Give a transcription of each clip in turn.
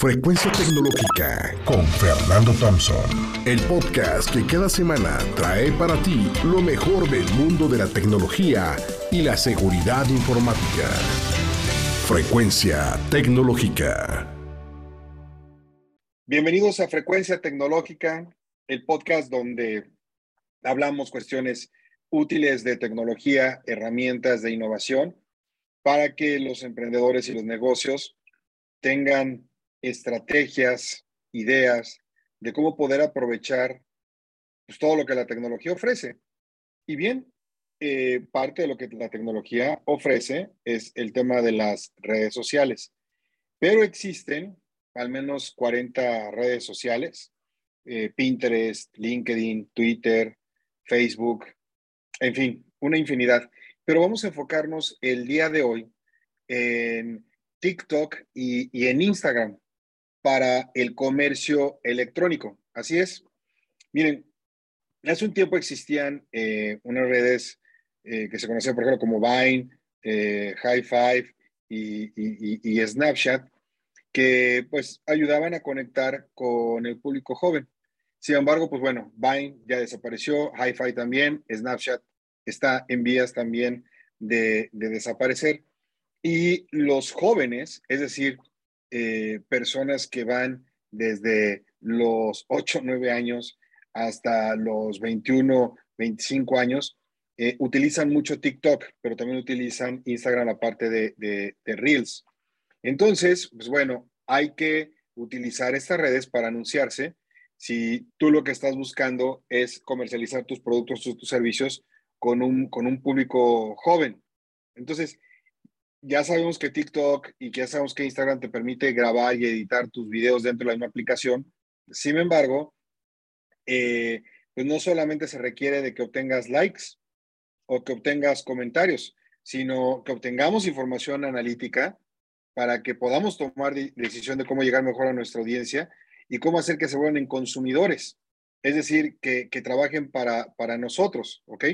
Frecuencia Tecnológica con Fernando Thompson. El podcast que cada semana trae para ti lo mejor del mundo de la tecnología y la seguridad informática. Frecuencia Tecnológica. Bienvenidos a Frecuencia Tecnológica, el podcast donde hablamos cuestiones útiles de tecnología, herramientas de innovación para que los emprendedores y los negocios tengan estrategias, ideas de cómo poder aprovechar pues, todo lo que la tecnología ofrece. Y bien, eh, parte de lo que la tecnología ofrece es el tema de las redes sociales. Pero existen al menos 40 redes sociales, eh, Pinterest, LinkedIn, Twitter, Facebook, en fin, una infinidad. Pero vamos a enfocarnos el día de hoy en TikTok y, en Instagram para el comercio electrónico. Así es. Miren, hace un tiempo existían eh, unas redes eh, que se conocían, por ejemplo, como Vine, eh, High Five y, y, Snapchat, que pues ayudaban a conectar con el público joven. Sin embargo, pues bueno, Vine ya desapareció, High Five también, Snapchat está en vías también de, desaparecer. Y los jóvenes, es decir, eh, personas que van desde los 8, 9 años hasta los 21, 25 años, eh, utilizan mucho TikTok, pero también utilizan Instagram aparte de, de, Reels. Entonces, pues bueno, hay que utilizar estas redes para anunciarse. Si tú lo que estás buscando es comercializar tus productos, tus servicios, con un, con un público joven. Entonces, ya sabemos que TikTok y que ya sabemos que Instagram te permite grabar y editar tus videos dentro de la misma aplicación. Sin embargo, eh, pues no solamente se requiere de que obtengas likes o que obtengas comentarios, sino que obtengamos información analítica para que podamos tomar decisión de cómo llegar mejor a nuestra audiencia y cómo hacer que se vuelvan consumidores, es decir, que, que trabajen para, para nosotros, ¿ok?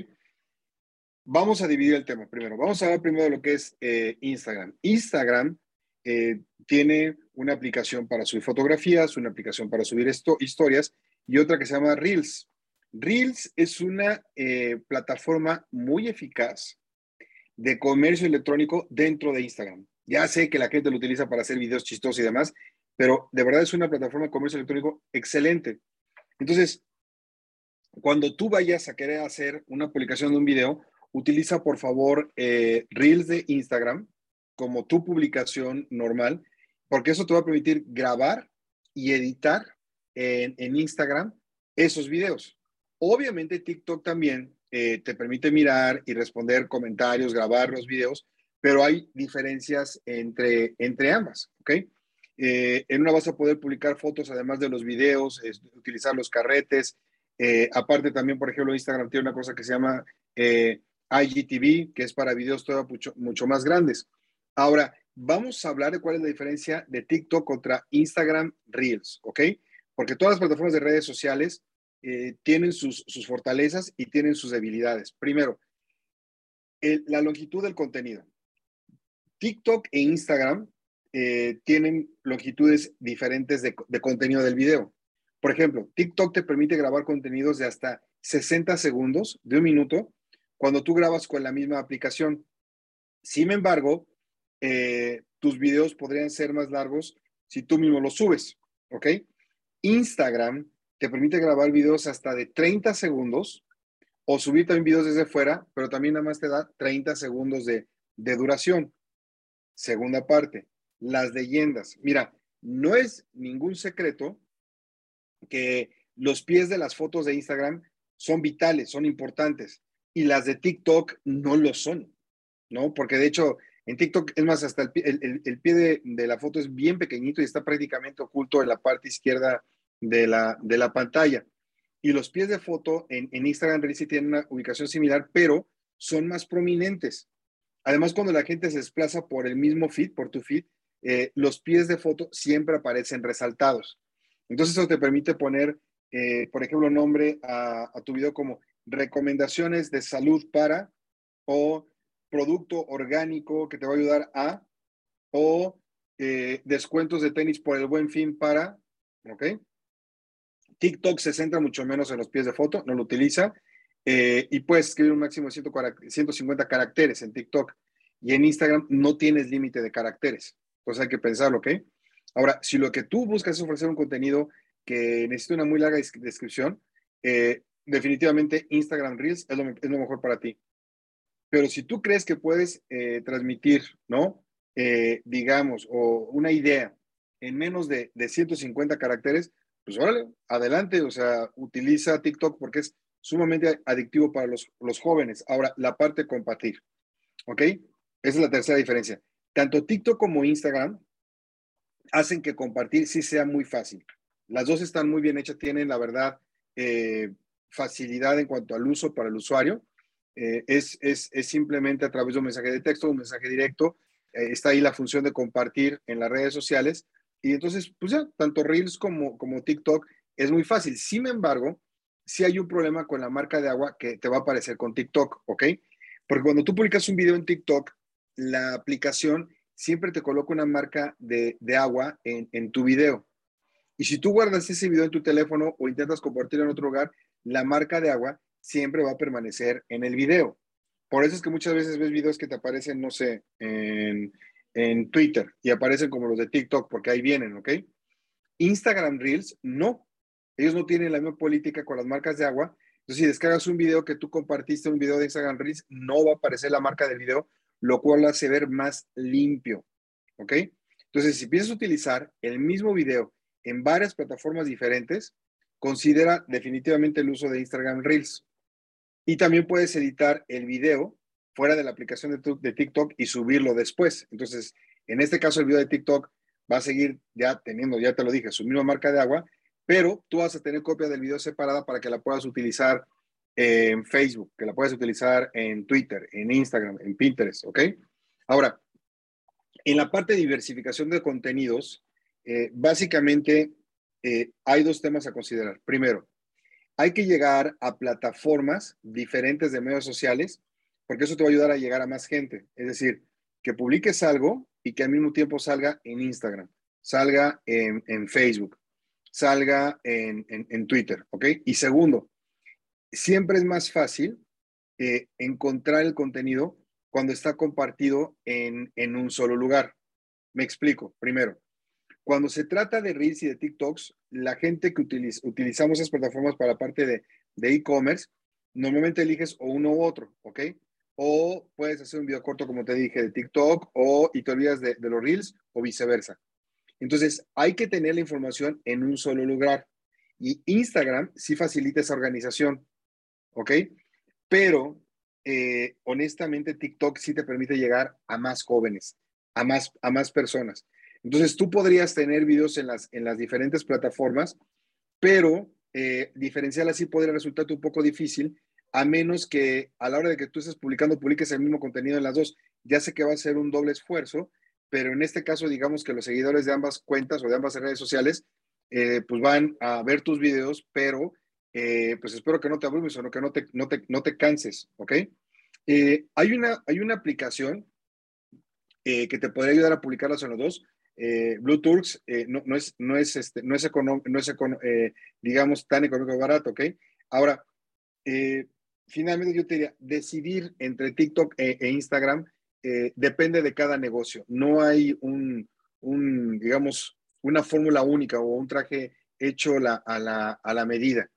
Vamos a dividir el tema primero. Vamos a hablar primero de lo que es eh, Instagram. Instagram eh, tiene una aplicación para subir fotografías, una aplicación para subir esto, historias y otra que se llama Reels. Reels es una eh, plataforma muy eficaz de comercio electrónico dentro de Instagram. Ya sé que la gente lo utiliza para hacer videos chistosos y demás, pero de verdad es una plataforma de comercio electrónico excelente. Entonces, cuando tú vayas a querer hacer una publicación de un video, utiliza por favor eh, Reels de Instagram como tu publicación normal, porque eso te va a permitir grabar y editar en, Instagram esos videos. Obviamente TikTok también eh, te permite mirar y responder comentarios, grabar los videos, pero hay diferencias entre, entre ambas, ¿ok? Eh, en una vas a poder publicar fotos además de los videos, utilizar los carretes. aparte también, por ejemplo, Instagram tiene una cosa que se llama IGTV, que es para videos todavía mucho, más grandes. Ahora, vamos a hablar de cuál es la diferencia de TikTok contra Instagram Reels, ¿ok? Porque todas las plataformas de redes sociales eh, tienen sus, fortalezas y tienen sus debilidades. Primero, la longitud del contenido. TikTok e Instagram eh, tienen longitudes diferentes de, de contenido del video. Por ejemplo, TikTok te permite grabar contenidos de hasta 60 segundos, de un minuto, cuando tú grabas con la misma aplicación. Sin embargo, eh, tus videos podrían ser más largos si tú mismo los subes, ¿ok? Instagram te permite grabar videos hasta de 30 segundos o subir también videos desde fuera, pero también nada más te da 30 segundos de, de duración. Segunda parte, las leyendas. Mira, no es ningún secreto que los pies de las fotos de Instagram son vitales, son importantes y las de TikTok no lo son, ¿no? Porque de hecho, en TikTok, es más, hasta el, el, pie de, la foto es bien pequeñito y está prácticamente oculto en la parte izquierda de la, de la pantalla. Y los pies de foto en, Instagram Reels tienen una ubicación similar, pero son más prominentes. Además, cuando la gente se desplaza por el mismo feed, por tu feed, eh, los pies de foto siempre aparecen resaltados. Entonces, eso te permite poner, eh, por ejemplo, nombre a, tu video como recomendaciones de salud para o producto orgánico que te va a ayudar a o eh, descuentos de tenis por el buen fin para, ¿ok? TikTok se centra mucho menos en los pies de foto, no lo utiliza, eh, y puedes escribir un máximo de 150 caracteres en TikTok, y en Instagram no tienes límite de caracteres, entonces hay que pensarlo, ¿ok? Ahora, si lo que tú buscas es ofrecer un contenido que necesita una muy larga descripción, eh, definitivamente Instagram Reels es lo, mejor para ti. Pero si tú crees que puedes eh, transmitir, ¿no? Eh, digamos, o una idea en menos de, de 150 caracteres, pues órale, adelante, o sea, utiliza TikTok porque es sumamente adictivo para los, los jóvenes. Ahora, la parte compartir, ¿ok? Esa es la tercera diferencia. Tanto TikTok como Instagram hacen que compartir sí sea muy fácil. Las dos están muy bien hechas, tienen, la verdad, eh, facilidad en cuanto al uso para el usuario. Eh, es, es, es, simplemente a través de un mensaje de texto, un mensaje directo. Eh, está ahí la función de compartir en las redes sociales. Y entonces, pues ya, tanto Reels como, como TikTok es muy fácil. Sin embargo, si hay un problema con la marca de agua que te va a aparecer con TikTok, ¿ok? Porque cuando tú publicas un video en TikTok, la aplicación siempre te coloca una marca de, de agua en, en tu video. Y si tú guardas ese video en tu teléfono o intentas compartirlo en otro lugar, la marca de agua siempre va a permanecer en el video. Por eso es que muchas veces ves videos que te aparecen, no sé, en, Twitter y aparecen como los de TikTok, porque ahí vienen, ¿ok? Instagram Reels, no. Ellos no tienen la misma política con las marcas de agua. Entonces, si descargas un video que tú compartiste, un video de Instagram Reels, no va a aparecer la marca del video, lo cual lo hace ver más limpio, ¿ok? Entonces, si piensas utilizar el mismo video en varias plataformas diferentes, considera definitivamente el uso de Instagram Reels. Y también puedes editar el video fuera de la aplicación de, TikTok y subirlo después. Entonces, en este caso, el video de TikTok va a seguir ya teniendo, ya te lo dije, su misma marca de agua, pero tú vas a tener copia del video separada para que la puedas utilizar en Facebook, que la puedas utilizar en Twitter, en Instagram, en Pinterest, ¿ok? Ahora, en la parte de diversificación de contenidos, eh, básicamente eh, hay dos temas a considerar. Primero, hay que llegar a plataformas diferentes de medios sociales, porque eso te va a ayudar a llegar a más gente. Es decir, que publiques algo y que al mismo tiempo salga en Instagram, salga en, Facebook, salga en, Twitter, ¿ok? Y segundo, siempre es más fácil eh, encontrar el contenido cuando está compartido en, en un solo lugar. Me explico. Primero, cuando se trata de Reels y de TikToks, la gente que utilizamos esas plataformas para la parte de e-commerce, normalmente eliges o uno u otro, ¿ok? O puedes hacer un video corto, como te dije, de TikTok, o y te olvidas de, los Reels, o viceversa. Entonces, hay que tener la información en un solo lugar. Y Instagram sí facilita esa organización, ¿ok? Pero, eh, honestamente, TikTok sí te permite llegar a más jóvenes, a más, a más personas. Entonces, tú podrías tener videos en las, en las diferentes plataformas, pero eh, diferenciar así podría resultarte un poco difícil, a menos que a la hora de que tú estés publicando, publiques el mismo contenido en las dos. Ya sé que va a ser un doble esfuerzo, pero en este caso, digamos que los seguidores de ambas cuentas o de ambas redes sociales, eh, pues van a ver tus videos, pero eh, pues espero que no te abrumes o que no te, no te, no te canses, ¿ok? hay, una, hay una aplicación que te podría ayudar a publicarlas en los dos, eh, Bluetooth eh, no, no, es, no es, este, no es, no es eh, digamos, tan económico barato, ¿ok? Ahora, eh, finalmente yo te diría, decidir entre TikTok e, e Instagram depende de cada negocio. No hay un, digamos, una fórmula única o un traje hecho a, la, a la medida.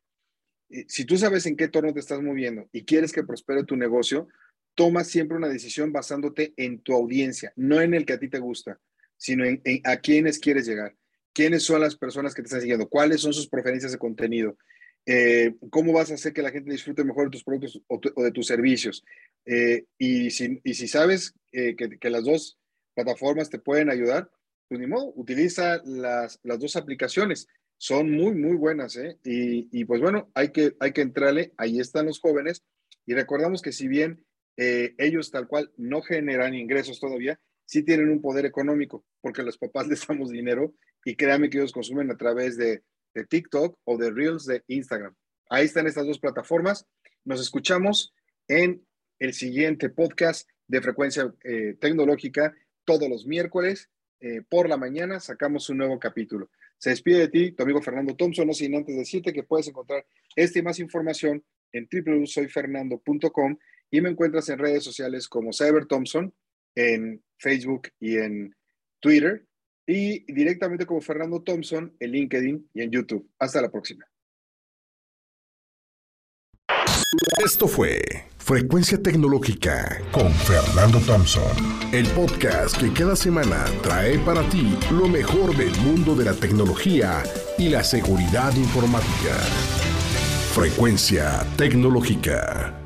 Si tú sabes en qué torno te estás moviendo y quieres que prospere tu negocio, toma siempre una decisión basándote en tu audiencia, no en el que a ti te gusta sino en, a quiénes quieres llegar, quiénes son las personas que te están siguiendo, cuáles son sus preferencias de contenido, eh, cómo vas a hacer que la gente disfrute mejor de tus productos o, de tus servicios. Eh, y, si, sabes eh, que, las dos plataformas te pueden ayudar, pues ni modo, utiliza las, las dos aplicaciones. Son muy, muy buenas. Y, y, pues bueno, hay que, hay que entrarle. Ahí están los jóvenes. Y recordamos que si bien ellos tal cual no generan ingresos todavía, sí tienen un poder económico, porque los papás les damos dinero y créanme que ellos consumen a través de, TikTok o de Reels de Instagram. Ahí están estas dos plataformas. Nos escuchamos en el siguiente podcast de frecuencia eh, tecnológica todos los miércoles eh, por la mañana sacamos un nuevo capítulo. Se despide de ti, tu amigo Fernando Thompson, no sin antes decirte que puedes encontrar esta y más información en www.soyfernando.com y me encuentras en redes sociales como Cyber Thompson, en Facebook y en Twitter, y directamente como Fernando Thompson en LinkedIn y en YouTube. Hasta la próxima. Esto fue Frecuencia Tecnológica con Fernando Thompson, el podcast que cada semana trae para ti lo mejor del mundo de la tecnología y la seguridad informática. Frecuencia Tecnológica.